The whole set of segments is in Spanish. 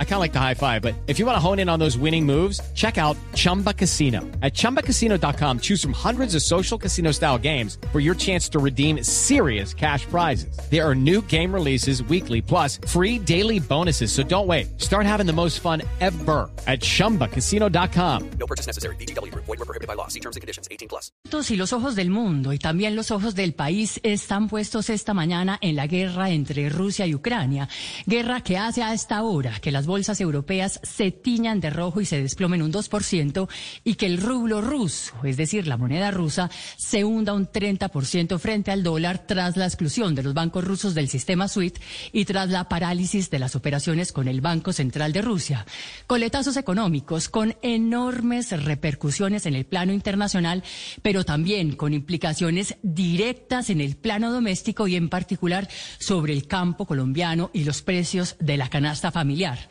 I kind of like the high five, but if you want to hone in on those winning moves, check out Chumba Casino. At ChumbaCasino.com, choose from hundreds of social casino style games for your chance to redeem serious cash prizes. There are new game releases weekly, plus free daily bonuses. So don't wait. Start having the most fun ever at ChumbaCasino.com. No purchase necessary. BGW. Void were prohibited by law. See terms and conditions. 18 plus. Y los ojos del mundo y también los ojos del país están puestos esta mañana en la guerra entre Rusia y Ucrania Ucrania. Guerra que hace a esta hora que las bolsas europeas se tiñan de rojo y se desplomen un 2% y que el rublo ruso, es decir, la moneda rusa, se hunda un 30% frente al dólar tras la exclusión de los bancos rusos del sistema SWIFT y tras la parálisis de las operaciones con el Banco Central de Rusia. Coletazos económicos con enormes repercusiones en el plano internacional, pero también con implicaciones directas en el plano doméstico y en particular sobre el campo colombiano y los precios de la canasta familiar.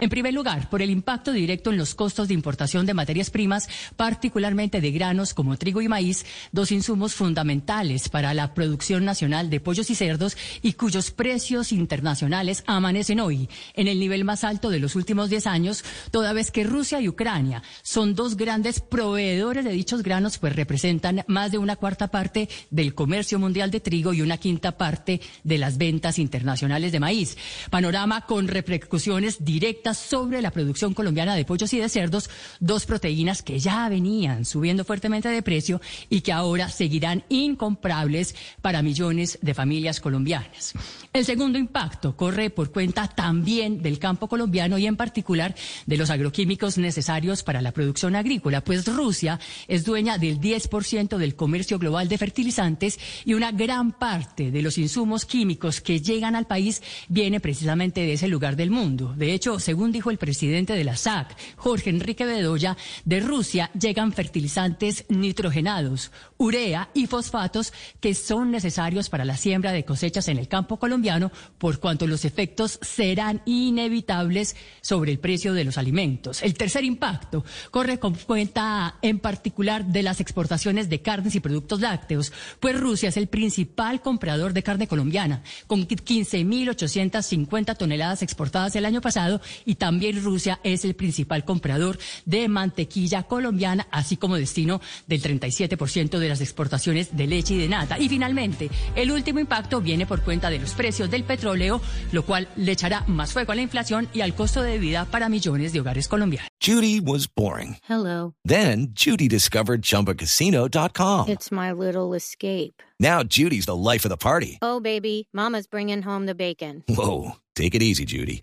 En primer lugar, por el impacto directo en los costos de importación de materias primas, particularmente de granos como trigo y maíz, dos insumos fundamentales para la producción nacional de pollos y cerdos y cuyos precios internacionales amanecen hoy en el nivel más alto de los últimos 10 años, toda vez que Rusia y Ucrania son dos grandes proveedores de dichos granos, pues representan más de una cuarta parte del comercio mundial de trigo y una quinta parte de las ventas internacionales de maíz. Panorama con repercusiones directas sobre la producción colombiana de pollos y de cerdos, dos proteínas que ya venían subiendo fuertemente de precio y que ahora seguirán incomprables para millones de familias colombianas. El segundo impacto corre por cuenta también del campo colombiano y en particular de los agroquímicos necesarios para la producción agrícola, pues Rusia es dueña del 10% del comercio global de fertilizantes y una gran parte de los insumos químicos que llegan al país viene precisamente de ese lugar del mundo. De hecho, según dijo el presidente de la SAC, Jorge Enrique Bedoya, de Rusia llegan fertilizantes nitrogenados, urea y fosfatos que son necesarios para la siembra de cosechas en el campo colombiano, por cuanto los efectos serán inevitables sobre el precio de los alimentos. El tercer impacto corre con cuenta en particular de las exportaciones de carnes y productos lácteos, pues Rusia es el principal comprador de carne colombiana, con 15.850 toneladas exportadas el año pasado también Rusia es el principal comprador de mantequilla colombiana, así como destino del 37% de las exportaciones de leche y de nata. Y finalmente, el último impacto viene por cuenta de los precios del petróleo, lo cual le echará más fuego a la inflación y al costo de vida para millones de hogares colombianos. Judy was boring. Hello. Then Judy discovered chumbacasino.com. It's my little escape. Now Judy's the life of the party. Oh, baby, Mama's bringing home the bacon. Whoa. Take it easy, Judy.